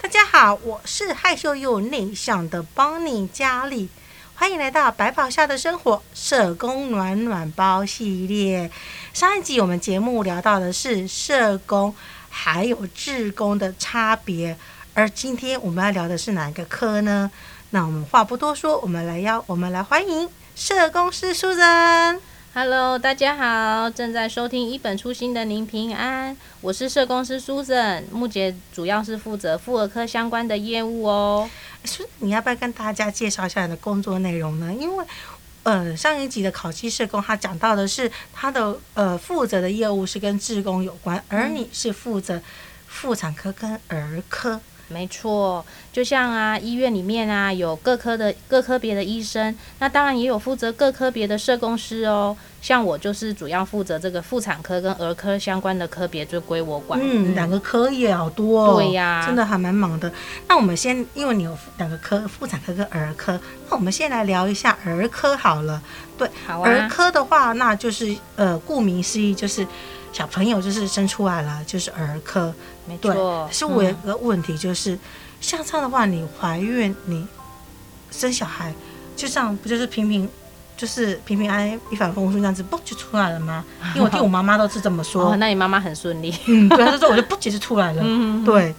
大家好，我是害羞又内向的邦尼佳丽，欢迎来到白袍下的生活社工暖暖包系列。上一集我们节目聊到的是社工还有志工的差别，而今天我们要聊的是哪一个科呢？那我们话不多说，我们来邀我们来欢迎社工师 Susan。Hello，大家好，正在收听一本初心的您平安，我是社工师 Susan，目前主要是负责妇儿科相关的业务哦。是，你要不要跟大家介绍一下你的工作内容呢？因为呃，上一集的考期社工他讲到的是他的呃负责的业务是跟志工有关，而你是负责妇产科跟儿科。没错，就像啊，医院里面啊，有各科的各科别的医生，那当然也有负责各科别的社工师哦。像我就是主要负责这个妇产科跟儿科相关的科别，就归我管。嗯，两个科也好多哦。对呀，真的还蛮忙的。那我们先，因为你有两个科，妇产科跟儿科，那我们先来聊一下儿科好了。对，好啊。儿科的话，那就是呃，顾名思义就是。小朋友就是生出来了，就是儿科，没错。可是我有个问题，就是、嗯、像这样的话，你怀孕，你生小孩，就这样不就是平平，就是平平安安、一帆风顺这样子，不就出来了吗？因为我听我妈妈都是这么说。哦、那你妈妈很顺利。嗯，对，她就说我就不急着出来了。嗯，对。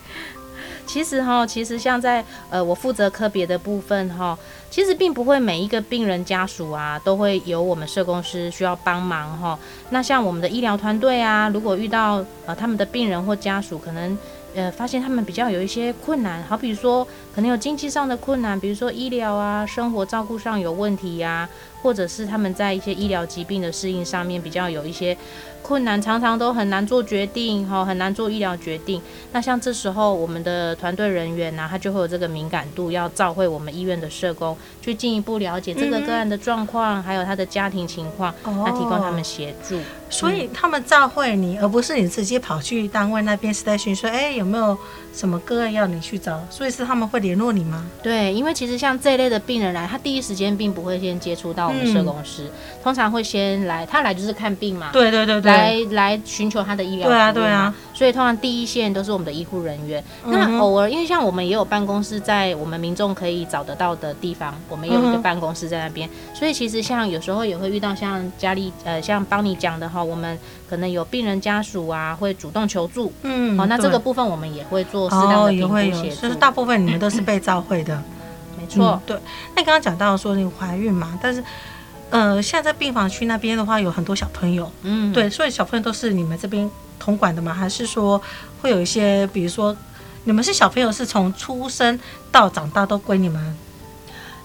其实哈，其实像在呃我负责科别的部分哈，其实并不会每一个病人家属啊都会有我们社工师需要帮忙哈。那像我们的医疗团队啊，如果遇到呃他们的病人或家属，可能呃发现他们比较有一些困难，好比说可能有经济上的困难，比如说医疗啊、生活照顾上有问题呀、啊，或者是他们在一些医疗疾病的适应上面比较有一些。困难常常都很难做决定，哈，很难做医疗决定。那像这时候，我们的团队人员呢、啊，他就会有这个敏感度，要召会我们医院的社工，去进一步了解这个个案的状况，嗯、还有他的家庭情况，来提供他们协助。哦、所以他们召会你，而不是你直接跑去单位那边 station 说，哎，有没有什么个案要你去找？所以是他们会联络你吗？对，因为其实像这一类的病人来，他第一时间并不会先接触到我们社工师，嗯、通常会先来，他来就是看病嘛。对对对对。来来寻求他的医疗，对啊对啊，所以通常第一线都是我们的医护人员。嗯、那偶尔，因为像我们也有办公室在我们民众可以找得到的地方，我们有一个办公室在那边，嗯、所以其实像有时候也会遇到像佳丽呃，像邦妮讲的哈，我们可能有病人家属啊会主动求助，嗯，好，那这个部分我们也会做适当的评估协助。就是大部分你们都是被召会的，没 错、嗯，对。那你刚刚讲到说你怀孕嘛，但是。呃，现在病房区那边的话，有很多小朋友，嗯，对，所以小朋友都是你们这边统管的吗？还是说会有一些，比如说你们是小朋友是从出生到长大都归你们？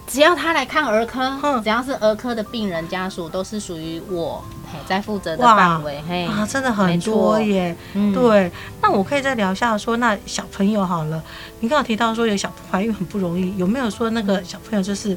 只要他来看儿科，嗯，只要是儿科的病人家属，都是属于我嘿在负责的范围，嘿啊，真的很多耶，嗯，对。那我可以再聊一下说，那小朋友好了，你刚刚提到说有小怀孕很不容易，有没有说那个小朋友就是？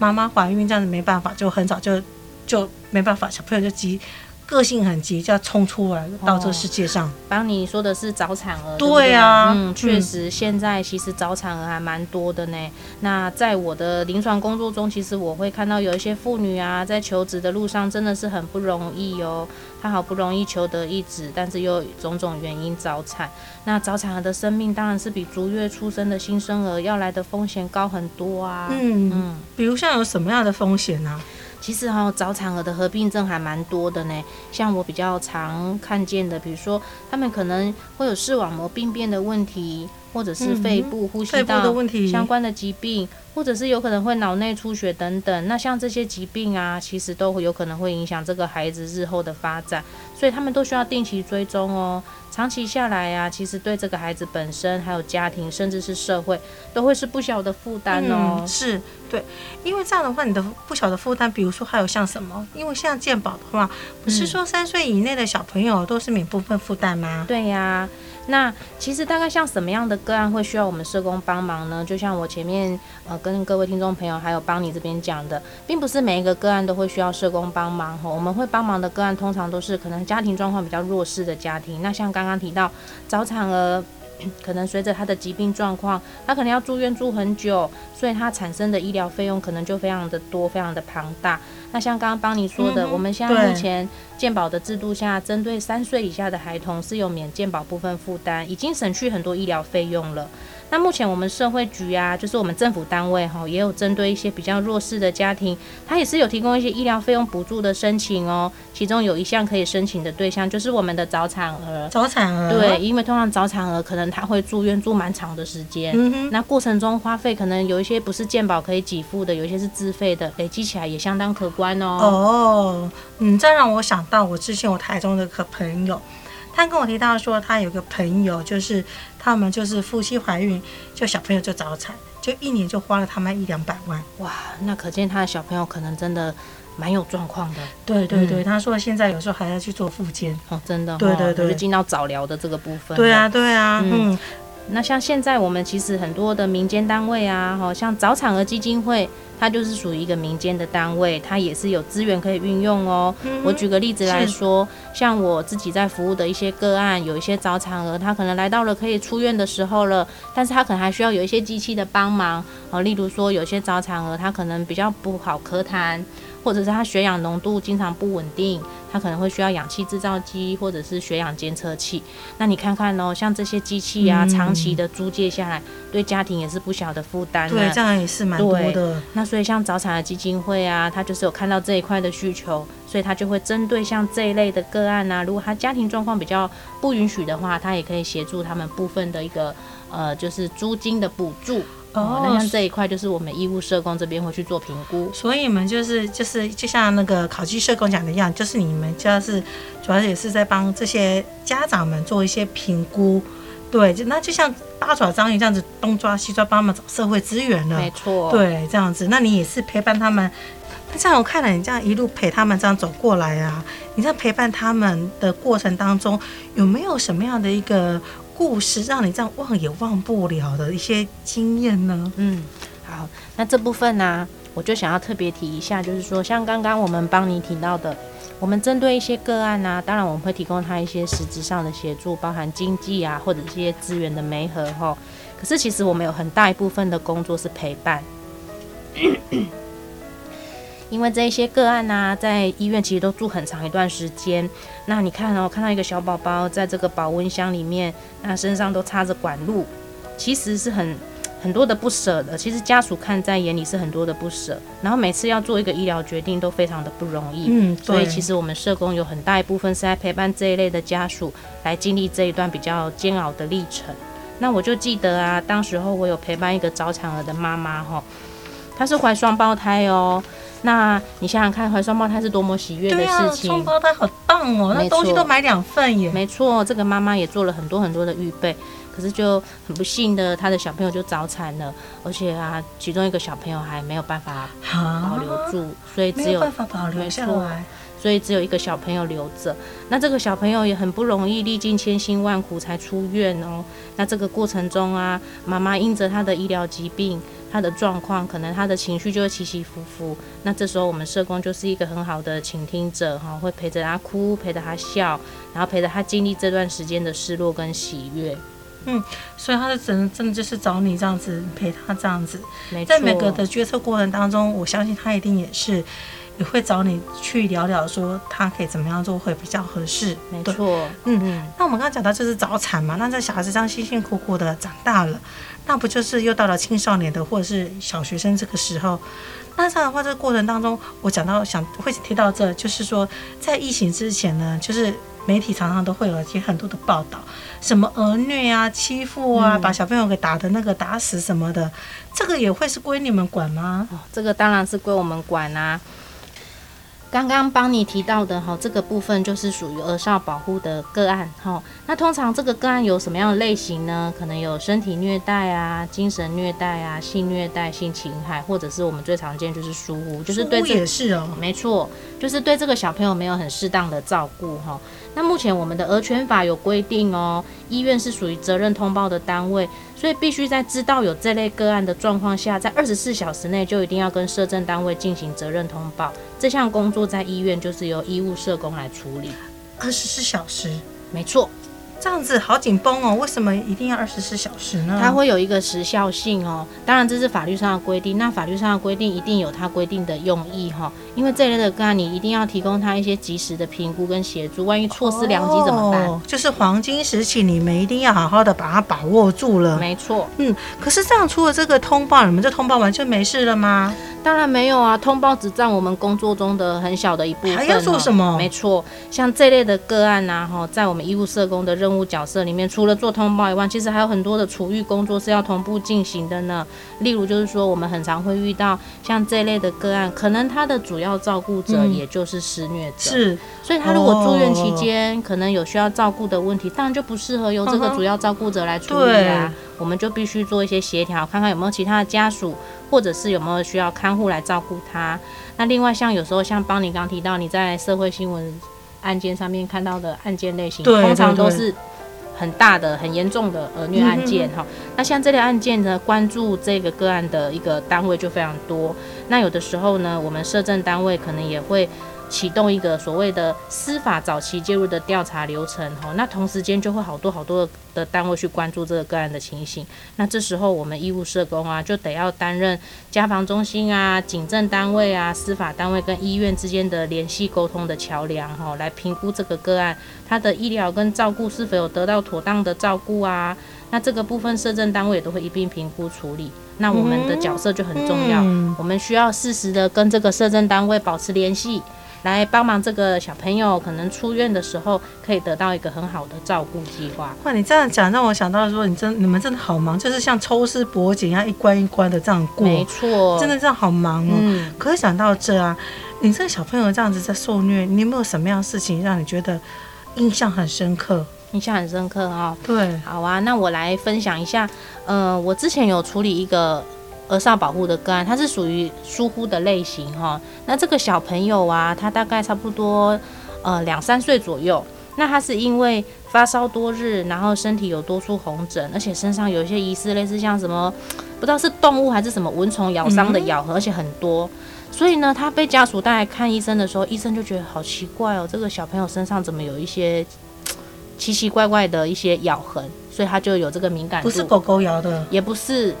妈妈怀孕这样子没办法，就很早就就没办法，小朋友就急，个性很急，就要冲出来到这个世界上。邦妮说的是早产儿，对啊，嗯，确实，现在其实早产儿还蛮多的呢。那在我的临床工作中，其实我会看到有一些妇女啊，在求职的路上真的是很不容易哦。她好不容易求得一子，但是又种种原因早产。那早产儿的生命当然是比足月出生的新生儿要来的风险高很多啊。嗯嗯，比如像有什么样的风险呢？其实哈，早产儿的合并症还蛮多的呢。像我比较常看见的，比如说他们可能会有视网膜病变的问题，或者是肺部呼吸道相关的疾病，或者是有可能会脑内出血等等。那像这些疾病啊，其实都会有可能会影响这个孩子日后的发展，所以他们都需要定期追踪哦。长期下来呀、啊，其实对这个孩子本身，还有家庭，甚至是社会，都会是不小的负担哦。嗯、是对，因为这样的话，你的不小的负担，比如说还有像什么？因为像健保的话，不是说三岁以内的小朋友都是免部分负担吗？对呀、啊。那其实大概像什么样的个案会需要我们社工帮忙呢？就像我前面呃跟各位听众朋友还有邦妮这边讲的，并不是每一个个案都会需要社工帮忙哈。我们会帮忙的个案通常都是可能家庭状况比较弱势的家庭。那像刚刚提到早产儿，可能随着他的疾病状况，他可能要住院住很久，所以他产生的医疗费用可能就非常的多，非常的庞大。那像刚刚帮你说的，嗯、我们现在目前健保的制度下，针对三岁以下的孩童是有免健保部分负担，已经省去很多医疗费用了。那目前我们社会局啊，就是我们政府单位哈，也有针对一些比较弱势的家庭，它也是有提供一些医疗费用补助的申请哦。其中有一项可以申请的对象，就是我们的早产儿。早产儿。对，因为通常早产儿可能他会住院住蛮长的时间，嗯，那过程中花费可能有一些不是健保可以给付的，有一些是自费的，累积起来也相当可观哦。哦，嗯，这让我想到我之前我台中的个朋友。他跟我提到说，他有个朋友，就是他们就是夫妻怀孕，就小朋友就早产，就一年就花了他们一两百万。哇，那可见他的小朋友可能真的蛮有状况的。对对对，嗯、他说现在有时候还要去做复健。哦，真的、哦。对对对，就进到早疗的这个部分。对啊对啊，嗯。嗯那像现在我们其实很多的民间单位啊，好像早产儿基金会，它就是属于一个民间的单位，它也是有资源可以运用哦。嗯、我举个例子来说，像我自己在服务的一些个案，有一些早产儿，他可能来到了可以出院的时候了，但是他可能还需要有一些机器的帮忙啊，例如说有些早产儿他可能比较不好咳痰。或者是他血氧浓度经常不稳定，他可能会需要氧气制造机或者是血氧监测器。那你看看哦，像这些机器啊，长期的租借下来，对家庭也是不小的负担。对，这样也是蛮多的。那所以像早产的基金会啊，他就是有看到这一块的需求，所以他就会针对像这一类的个案啊，如果他家庭状况比较不允许的话，他也可以协助他们部分的一个呃，就是租金的补助。哦，那像这一块就是我们义务社工这边会去做评估，所以你们就是就是就像那个考绩社工讲的一样，就是你们就是主要也是在帮这些家长们做一些评估，对，就那就像八爪章鱼这样子东抓西抓，帮他们找社会资源了，没错，对，这样子，那你也是陪伴他们，那这样我看了你这样一路陪他们这样走过来啊，你在陪伴他们的过程当中，有没有什么样的一个？故事让你这样忘也忘不了的一些经验呢？嗯，好，那这部分呢、啊，我就想要特别提一下，就是说，像刚刚我们帮你提到的，我们针对一些个案呢、啊，当然我们会提供他一些实质上的协助，包含经济啊，或者一些资源的媒合哈。可是其实我们有很大一部分的工作是陪伴。因为这一些个案呢、啊，在医院其实都住很长一段时间。那你看哦，看到一个小宝宝在这个保温箱里面，那身上都插着管路，其实是很很多的不舍的。其实家属看在眼里是很多的不舍。然后每次要做一个医疗决定都非常的不容易。嗯，所以其实我们社工有很大一部分是在陪伴这一类的家属来经历这一段比较煎熬的历程。那我就记得啊，当时候我有陪伴一个早产儿的妈妈哈，她是怀双胞胎哦。那你想想看，怀双胞胎是多么喜悦的事情。双胞胎好棒哦，那东西都买两份耶。没错，这个妈妈也做了很多很多的预备，可是就很不幸的，她的小朋友就早产了，而且啊，其中一个小朋友还没有办法保留住，所以只有，没有办法保留下来。所以只有一个小朋友留着，那这个小朋友也很不容易，历尽千辛万苦才出院哦。那这个过程中啊，妈妈因着他的医疗疾病，他的状况，可能他的情绪就会起起伏伏。那这时候我们社工就是一个很好的倾听者哈，会陪着他哭，陪着他笑，然后陪着他经历这段时间的失落跟喜悦。嗯，所以他的真的真的就是找你这样子陪他这样子，在每个的决策过程当中，我相信他一定也是。也会找你去聊聊，说他可以怎么样做会比较合适。没错，嗯嗯。那我们刚刚讲到就是早产嘛，那这小孩子这样辛辛苦苦的长大了，那不就是又到了青少年的或者是小学生这个时候？那这样的话，这个过程当中，我讲到想会提到这，就是说在疫情之前呢，就是媒体常常都会有一些很多的报道，什么儿虐啊、欺负啊，嗯、把小朋友给打的那个打死什么的，这个也会是归你们管吗？哦，这个当然是归我们管啊。刚刚帮你提到的哈，这个部分就是属于儿少保护的个案哈。那通常这个个案有什么样的类型呢？可能有身体虐待啊、精神虐待啊、性虐待、性侵害，或者是我们最常见就是疏忽，就是对这也是哦，没错，就是对这个小朋友没有很适当的照顾哈。那目前我们的儿权法有规定哦，医院是属于责任通报的单位。所以必须在知道有这类个案的状况下，在二十四小时内就一定要跟社政单位进行责任通报。这项工作在医院就是由医务社工来处理。二十四小时，没错。这样子好紧绷哦，为什么一定要二十四小时呢？它会有一个时效性哦。当然这是法律上的规定，那法律上的规定一定有它规定的用意哈。因为这类的个案，你一定要提供他一些及时的评估跟协助，万一错失良机怎么办？哦，就是黄金时期，你们一定要好好的把它把握住了。没错，嗯。可是这样，出了这个通报，你们这通报完就没事了吗？当然没有啊，通报只占我们工作中的很小的一部分。还要做什么？没错，像这类的个案呐，哈，在我们医务社工的任务角色里面，除了做通报以外，其实还有很多的处遇工作是要同步进行的呢。例如，就是说我们很常会遇到像这类的个案，可能他的主要照顾者也就是施虐者，是，所以他如果住院期间可能有需要照顾的问题，当然就不适合由这个主要照顾者来处理啊。我们就必须做一些协调，看看有没有其他的家属，或者是有没有需要看护来照顾他。那另外，像有时候像邦尼刚提到，你在社会新闻案件上面看到的案件类型，通常都是很大的、很严重的儿虐案件哈。那像这类案件呢，关注这个个案的一个单位就非常多。那有的时候呢，我们社政单位可能也会。启动一个所谓的司法早期介入的调查流程，哈，那同时间就会好多好多的单位去关注这个个案的情形。那这时候我们医务社工啊，就得要担任家防中心啊、警政单位啊、司法单位跟医院之间的联系沟通的桥梁，哈，来评估这个个案他的医疗跟照顾是否有得到妥当的照顾啊。那这个部分社政单位也都会一并评估处理。那我们的角色就很重要，我们需要适时的跟这个社政单位保持联系。来帮忙这个小朋友，可能出院的时候可以得到一个很好的照顾计划。哇，你这样讲让我想到说，你真你们真的好忙，就是像抽丝剥茧一样，一关一关的这样过。没错，真的这样好忙哦。嗯。可是想到这啊，你这个小朋友这样子在受虐，你有没有什么样的事情让你觉得印象很深刻？印象很深刻哦。对。好啊，那我来分享一下。呃，我之前有处理一个。儿少保护的个案，它是属于疏忽的类型哈。那这个小朋友啊，他大概差不多呃两三岁左右。那他是因为发烧多日，然后身体有多处红疹，而且身上有一些疑似类似像什么不知道是动物还是什么蚊虫咬伤的咬痕，而且很多。所以呢，他被家属带来看医生的时候，医生就觉得好奇怪哦，这个小朋友身上怎么有一些奇奇怪怪的一些咬痕？所以他就有这个敏感度。不是狗狗咬的，也不是。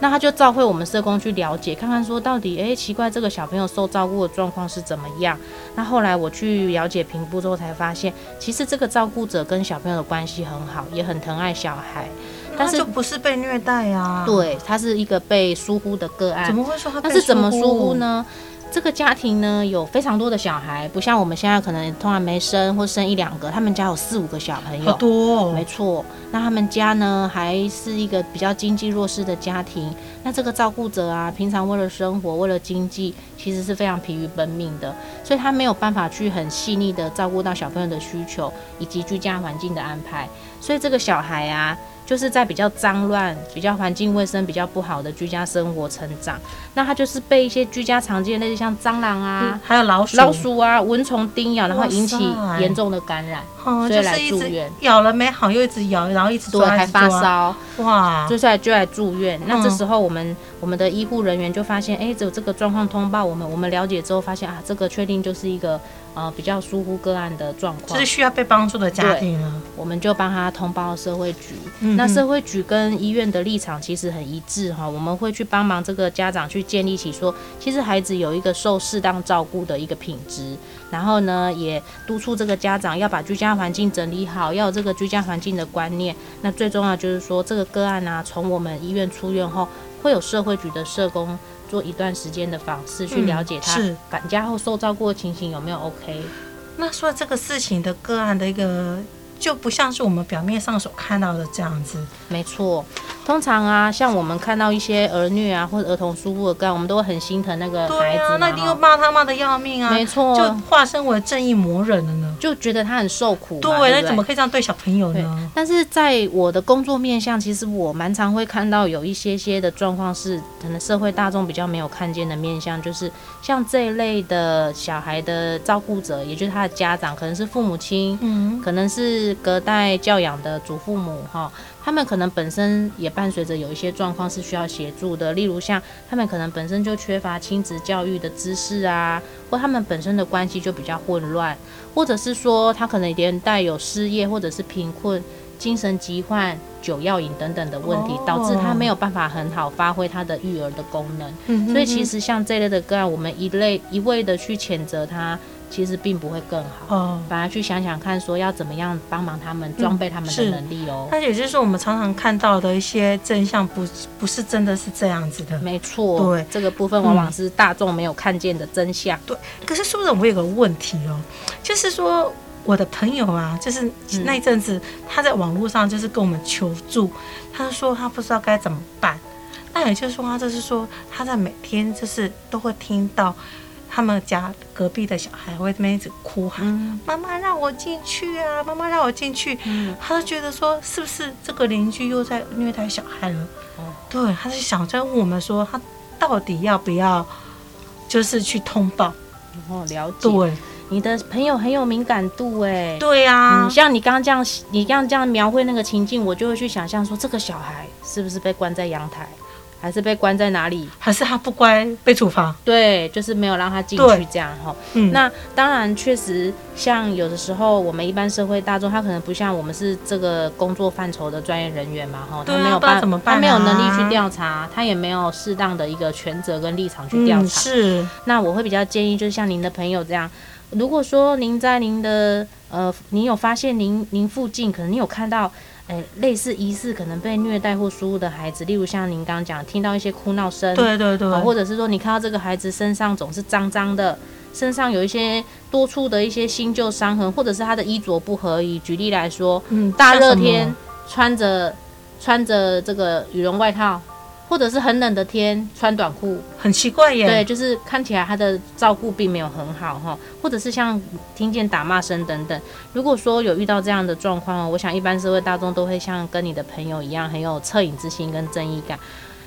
那他就召会我们社工去了解，看看说到底，哎、欸，奇怪，这个小朋友受照顾的状况是怎么样？那后来我去了解评估之后，才发现，其实这个照顾者跟小朋友的关系很好，也很疼爱小孩，但是就不是被虐待啊。对，他是一个被疏忽的个案。怎么会说他？但是怎么疏忽呢？这个家庭呢，有非常多的小孩，不像我们现在可能通常没生或生一两个，他们家有四五个小朋友，好多哦。没错，那他们家呢，还是一个比较经济弱势的家庭。那这个照顾者啊，平常为了生活，为了经济，其实是非常疲于奔命的，所以他没有办法去很细腻的照顾到小朋友的需求以及居家环境的安排。所以这个小孩啊。就是在比较脏乱、比较环境卫生比较不好的居家生活成长，那他就是被一些居家常见的那些像蟑螂啊、嗯，还有老鼠、老鼠啊、蚊虫叮咬，然后引起严重的感染，所以来住院。咬了没好，又一直咬，然后一直抓，对，还发烧，哇！接下来就来住院。那这时候我们、嗯、我们的医护人员就发现，哎、欸，只有这个状况通报我们，我们了解之后发现啊，这个确定就是一个。呃，比较疏忽个案的状况，就是需要被帮助的家庭呢，我们就帮他通报社会局。嗯。那社会局跟医院的立场其实很一致哈，我们会去帮忙这个家长去建立起说，其实孩子有一个受适当照顾的一个品质，然后呢，也督促这个家长要把居家环境整理好，要有这个居家环境的观念。那最重要就是说，这个个案啊，从我们医院出院后，会有社会局的社工。做一段时间的访视，去了解他返家后受照顾的情形有没有 OK。那说这个事情的个案的一个。就不像是我们表面上所看到的这样子。没错，通常啊，像我们看到一些儿虐啊或者儿童疏忽的个案，我们都会很心疼那个孩子。对啊，那一定又骂他骂的要命啊。没错，就化身为正义魔人了呢。就觉得他很受苦。对，那怎么可以这样对小朋友呢？但是在我的工作面向，其实我蛮常会看到有一些些的状况是，可能社会大众比较没有看见的面向，就是像这一类的小孩的照顾者，也就是他的家长，可能是父母亲，嗯，可能是。是隔代教养的祖父母哈，他们可能本身也伴随着有一些状况是需要协助的，例如像他们可能本身就缺乏亲子教育的知识啊，或他们本身的关系就比较混乱，或者是说他可能连带有失业或者是贫困，精神疾患、酒药瘾等等的问题，导致他没有办法很好发挥他的育儿的功能。嗯、所以其实像这类的个案，我们一类一味的去谴责他，其实并不会更好。哦，反而去想想看，说要怎么样帮忙他们，装备他们的能力哦。但也就是说，我们常常看到的一些真相不，不不是真的是这样子的。没错，对，这个部分往往是大众没有看见的真相。对，可是书人，我有个问题哦，就是说。我的朋友啊，就是那一阵子，他在网络上就是跟我们求助，他就说他不知道该怎么办。那也就是说，他就是说他在每天就是都会听到他们家隔壁的小孩会那边一直哭喊：“妈妈让我进去啊，妈妈让我进去。”他就觉得说，是不是这个邻居又在虐待小孩了？对，他就想在问我们说，他到底要不要就是去通报？哦，了解。对。你的朋友很有敏感度哎，对呀、啊嗯，像你刚刚这样，你刚刚这样描绘那个情境，我就会去想象说，这个小孩是不是被关在阳台，还是被关在哪里，还是他不乖被处罚？对，就是没有让他进去这样哈。嗯，那当然确实，像有的时候我们一般社会大众，他可能不像我们是这个工作范畴的专业人员嘛哈，他没有办法，他没有能力去调查，他也没有适当的一个权责跟立场去调查。嗯、是，那我会比较建议，就是像您的朋友这样。如果说您在您的呃，您有发现您您附近可能你有看到，诶类似疑似可能被虐待或输入的孩子，例如像您刚刚讲听到一些哭闹声，对对对，或者是说你看到这个孩子身上总是脏脏的，身上有一些多处的一些新旧伤痕，或者是他的衣着不合宜。举例来说，嗯，大热天穿着穿着这个羽绒外套。或者是很冷的天穿短裤，很奇怪耶。对，就是看起来他的照顾并没有很好哈，或者是像听见打骂声等等。如果说有遇到这样的状况，我想一般社会大众都会像跟你的朋友一样，很有恻隐之心跟正义感。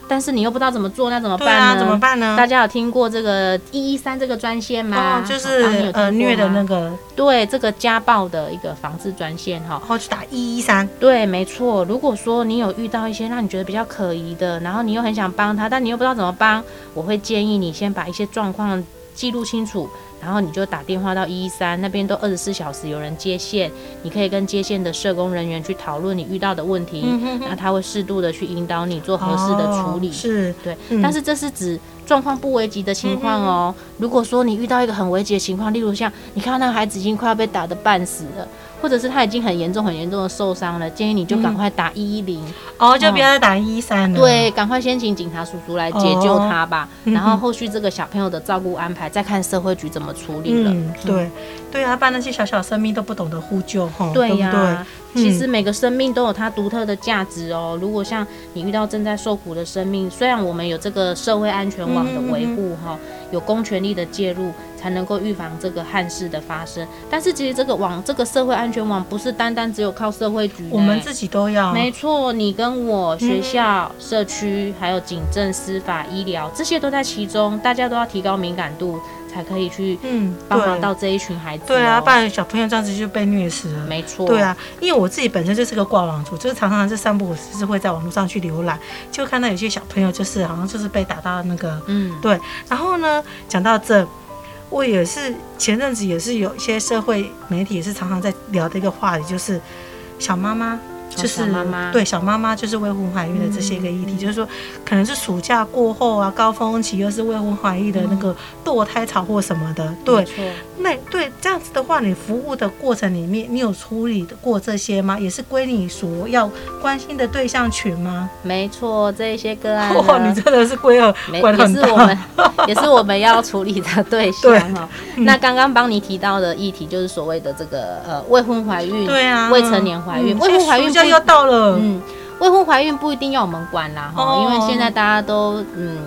但是你又不知道怎么做，那怎么办呢？啊、怎么办呢？大家有听过这个一一三这个专线吗？哦、就是呃虐的那个，对，这个家暴的一个防治专线哈。然后去打一一三。对，没错。如果说你有遇到一些让你觉得比较可疑的，然后你又很想帮他，但你又不知道怎么帮，我会建议你先把一些状况记录清楚。然后你就打电话到一一三那边，都二十四小时有人接线，你可以跟接线的社工人员去讨论你遇到的问题，嗯、哼哼，那他会适度的去引导你做合适的处理。哦、是对，嗯、但是这是指状况不危急的情况哦。嗯、哼如果说你遇到一个很危急的情况，例如像你看到那个孩子已经快要被打得半死了。或者是他已经很严重、很严重的受伤了，建议你就赶快打一一零哦，就不要再打一一三了。对，赶快先请警察叔叔来解救他吧，哦、然后后续这个小朋友的照顾安排，再看社会局怎么处理了。嗯，对，嗯、对啊，不然那些小小生命都不懂得呼救，哈，对呀、啊。其实每个生命都有它独特的价值哦。如果像你遇到正在受苦的生命，虽然我们有这个社会安全网的维护哈，有公权力的介入，才能够预防这个憾事的发生。但是其实这个网，这个社会安全网不是单单只有靠社会局，我们自己都要。没错，你跟我、学校、社区，还有警政、司法、医疗，这些都在其中，大家都要提高敏感度。才可以去嗯帮忙到这一群孩子。对啊，不然小朋友这样子就被虐死了。没错。对啊，因为我自己本身就是个挂网族，就是常常这散步，就是会在网络上去浏览，就看到有些小朋友就是好像就是被打到那个嗯对。然后呢，讲到这，我也是前阵子也是有一些社会媒体也是常常在聊的一个话题，就是小妈妈。就是妈妈对小妈妈就是未婚怀孕的这些个议题，嗯、就是说可能是暑假过后啊，高峰期又是未婚怀孕的那个堕胎潮或什么的，嗯、对，错那对这样子的话，你服务的过程里面，你有处理过这些吗？也是归你所要关心的对象群吗？没错，这一些个案，哇，你真的是归了，没也是我们也是我们要处理的对象哈。对那刚刚帮你提到的议题，就是所谓的这个呃未婚怀孕，对啊，未成年怀孕，嗯、未婚怀孕。要到了，嗯，未婚怀孕不一定要我们管啦，哈、哦，因为现在大家都，嗯，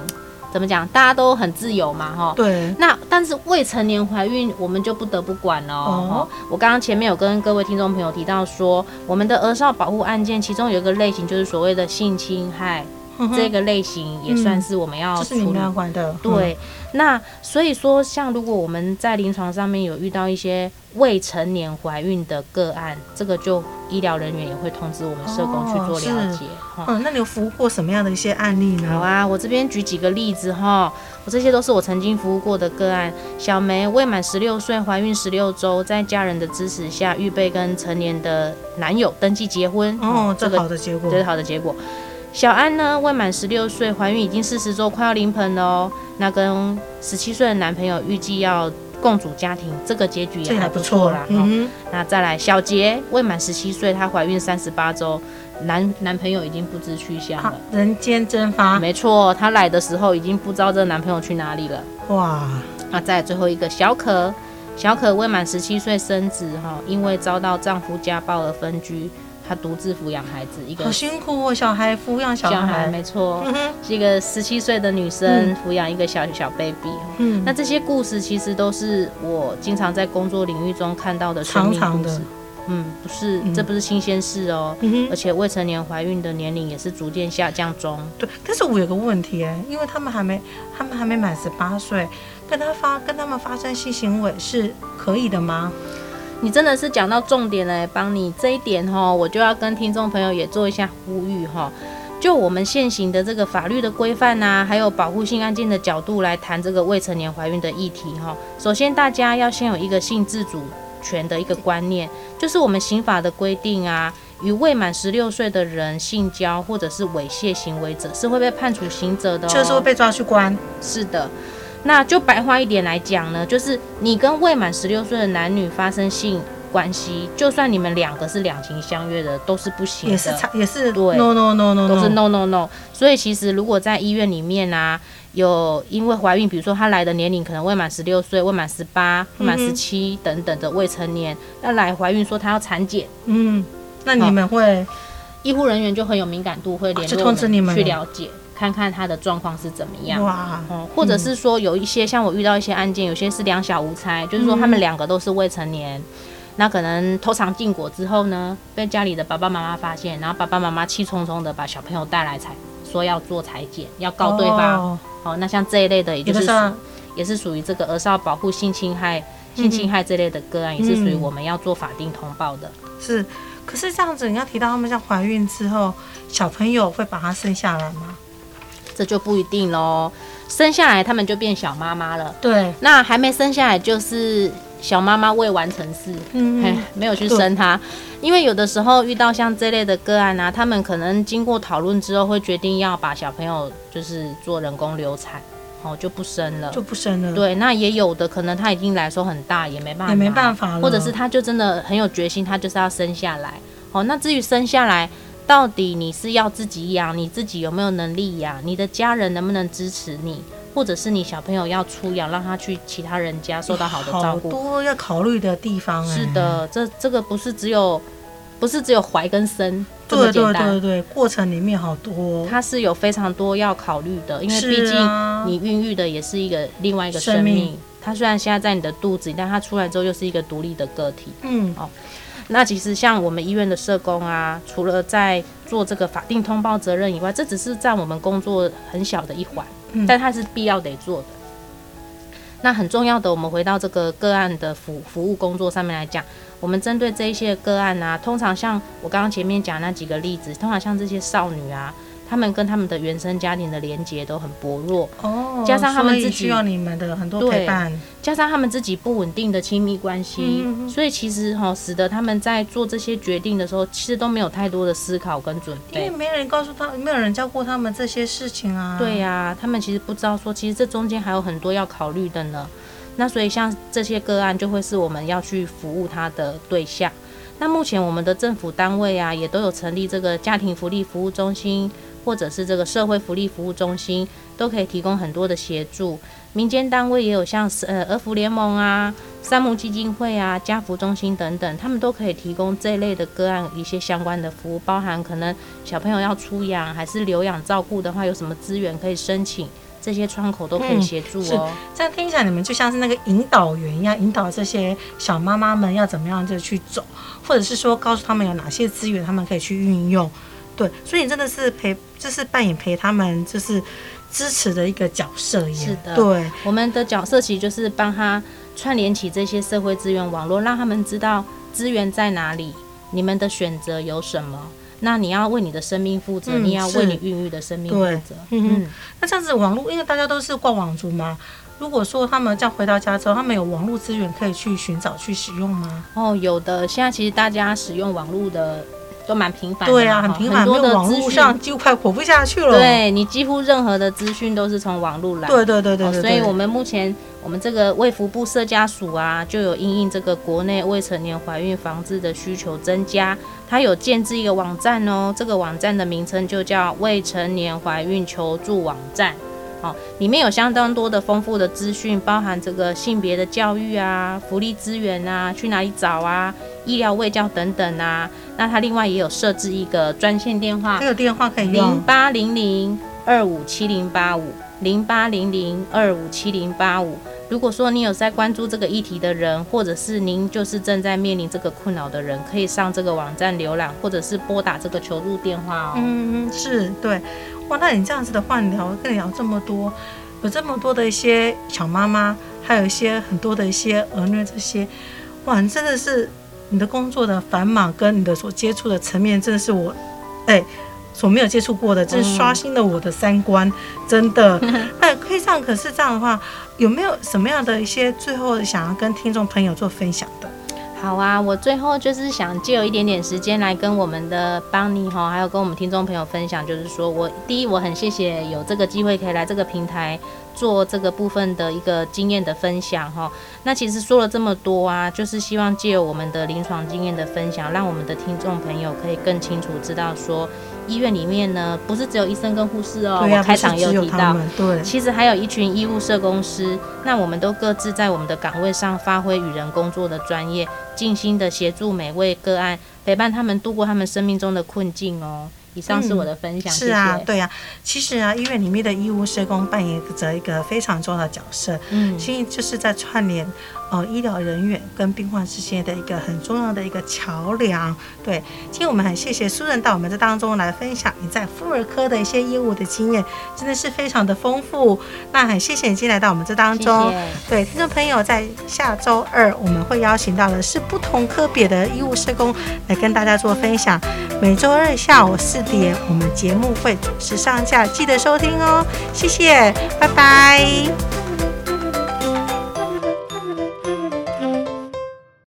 怎么讲，大家都很自由嘛，哈，对。那但是未成年怀孕，我们就不得不管了，哦。我刚刚前面有跟各位听众朋友提到说，我们的儿少保护案件，其中有一个类型就是所谓的性侵害。这个类型也算是我们要处理的。对，那所以说，像如果我们在临床上面有遇到一些未成年怀孕的个案，这个就医疗人员也会通知我们社工去做了解。嗯，那你有服务过什么样的一些案例呢？好啊，我这边举几个例子哈。我这些都是我曾经服务过的个案。小梅未满十六岁，怀孕十六周，在家人的支持下，预备跟成年的男友登记结婚。哦，这个好的结果，这是好的结果。小安呢，未满十六岁，怀孕已经四十周，快要临盆了哦。那跟十七岁的男朋友预计要共组家庭，这个结局也还不错啦。嗯，那再来，小杰未满十七岁，她怀孕三十八周，男男朋友已经不知去向了，人间蒸发。没错，她来的时候已经不知道这个男朋友去哪里了。哇，那再来最后一个小可，小可未满十七岁生子哈，因为遭到丈夫家暴而分居。她独自抚养孩子，一个好辛苦哦，小孩抚养小孩，小孩没错，嗯、是一个十七岁的女生抚养一个小小 baby。嗯，那这些故事其实都是我经常在工作领域中看到的生命故事。长长的嗯，不是，这不是新鲜事哦。嗯、而且未成年怀孕的年龄也是逐渐下降中。对，但是我有个问题哎，因为他们还没，他们还没满十八岁，跟他发跟他们发生性行为是可以的吗？你真的是讲到重点了，帮你这一点哈，我就要跟听众朋友也做一下呼吁哈。就我们现行的这个法律的规范呐，还有保护性案件的角度来谈这个未成年怀孕的议题哈。首先，大家要先有一个性自主权的一个观念，就是我们刑法的规定啊，与未满十六岁的人性交或者是猥亵行为者是会被判处刑责的，就是会被抓去关。是的。那就白话一点来讲呢，就是你跟未满十六岁的男女发生性关系，就算你们两个是两情相悦的，都是不行的。也是也是对，no no no no，都是 no no no。所以其实如果在医院里面啊，有因为怀孕，比如说她来的年龄可能未满十六岁、未满十八、未满十七等等的未成年，那来怀孕说她要产检，嗯，那你们会医护人员就很有敏感度，会联络通知你们去了解。看看他的状况是怎么样，哇，嗯，或者是说有一些像我遇到一些案件，有些是两小无猜，就是说他们两个都是未成年，那可能偷尝禁果之后呢，被家里的爸爸妈妈发现，然后爸爸妈妈气冲冲的把小朋友带来才，说要做裁剪，要告对方，哦，那像这一类的，也就是也是属于这个儿少保护性侵害、性侵害这类的个案，也是属于我们要做法定通报的。是，可是这样子，你要提到他们像怀孕之后，小朋友会把他生下来吗？这就不一定喽，生下来他们就变小妈妈了。对，那还没生下来就是小妈妈未完成事，嗯，没有去生他。因为有的时候遇到像这类的个案啊，他们可能经过讨论之后会决定要把小朋友就是做人工流产，哦，就不生了，就不生了。对，那也有的可能他已经来说很大，也没办法，也没办法了，或者是他就真的很有决心，他就是要生下来。哦，那至于生下来。到底你是要自己养，你自己有没有能力养？你的家人能不能支持你？或者是你小朋友要出养，让他去其他人家受到好的照顾？好多要考虑的地方。是的，这这个不是只有，不是只有怀跟生这么简单。对对对对，过程里面好多，它是有非常多要考虑的，因为毕竟你孕育的也是一个另外一个生命。生命它虽然现在在你的肚子里，但它出来之后又是一个独立的个体。嗯，哦。那其实像我们医院的社工啊，除了在做这个法定通报责任以外，这只是占我们工作很小的一环，嗯、但它是必要得做的。那很重要的，我们回到这个个案的服服务工作上面来讲，我们针对这一些个案啊，通常像我刚刚前面讲那几个例子，通常像这些少女啊。他们跟他们的原生家庭的连接都很薄弱哦，加上他们自己需要你们的很多陪伴，加上他们自己不稳定的亲密关系，嗯、所以其实哈、哦，使得他们在做这些决定的时候，其实都没有太多的思考跟准备，因为没人告诉他，没有人教过他们这些事情啊。对呀、啊，他们其实不知道说，其实这中间还有很多要考虑的呢。那所以像这些个案，就会是我们要去服务他的对象。那目前我们的政府单位啊，也都有成立这个家庭福利服务中心。或者是这个社会福利服务中心都可以提供很多的协助，民间单位也有像呃儿福联盟啊、三木基金会啊、家福中心等等，他们都可以提供这类的个案一些相关的服务，包含可能小朋友要出养还是留养照顾的话，有什么资源可以申请，这些窗口都可以协助哦。嗯、这样听起来你们就像是那个引导员一样，引导这些小妈妈们要怎么样就去走，或者是说告诉他们有哪些资源他们可以去运用。对，所以你真的是陪，就是扮演陪他们，就是支持的一个角色一样。是的，对，我们的角色其实就是帮他串联起这些社会资源网络，让他们知道资源在哪里，你们的选择有什么。那你要为你的生命负责，嗯、你要为你孕育的生命负责。嗯，那这样子网络，因为大家都是逛网族嘛。如果说他们这样回到家之后，他们有网络资源可以去寻找、去使用吗？哦，有的。现在其实大家使用网络的都蛮频繁的，对啊，很频繁，很多的网络上几乎快活不下去了。对，你几乎任何的资讯都是从网络来。对对对对，所以我们目前我们这个卫福部社家署啊，就有因应这个国内未成年怀孕防治的需求增加，它有建置一个网站哦。这个网站的名称就叫未成年怀孕求助网站。好，里面有相当多的丰富的资讯，包含这个性别的教育啊、福利资源啊、去哪里找啊、医疗卫教等等啊。那它另外也有设置一个专线电话，还有电话可以用零八零零二五七零八五零八零零二五七零八五。如果说你有在关注这个议题的人，或者是您就是正在面临这个困扰的人，可以上这个网站浏览，或者是拨打这个求助电话哦。嗯，是对。哇，那你这样子的话，你聊跟你聊这么多，有这么多的一些小妈妈，还有一些很多的一些儿女这些，哇，你真的是你的工作的繁忙跟你的所接触的层面，真的是我，哎、欸。所没有接触过的，真是刷新了我的三观，嗯、真的。那可以这样，可是这样的话，有没有什么样的一些最后想要跟听众朋友做分享的？好啊，我最后就是想借有一点点时间来跟我们的邦尼哈，还有跟我们听众朋友分享，就是说我第一，我很谢谢有这个机会可以来这个平台。做这个部分的一个经验的分享哈，那其实说了这么多啊，就是希望借我们的临床经验的分享，让我们的听众朋友可以更清楚知道说，医院里面呢不是只有医生跟护士哦，我开场也有提到，对，其实还有一群医务社工师，那我们都各自在我们的岗位上发挥与人工作的专业，尽心的协助每位个案，陪伴他们度过他们生命中的困境哦。以上是我的分享。嗯、谢谢。是啊，对啊，其实啊，医院里面的医务社工扮演着一个非常重要的角色，嗯，其实就是在串联。呃，医疗人员跟病患之间的一个很重要的一个桥梁。对，今天我们很谢谢苏任到我们这当中来分享你在妇儿科的一些业务的经验，真的是非常的丰富。那很谢谢你今天来到我们这当中。谢谢。对，听众朋友，在下周二我们会邀请到的是不同科别的医务社工来跟大家做分享。每周二下午四点，我们节目会准时上架，记得收听哦。谢谢，拜拜。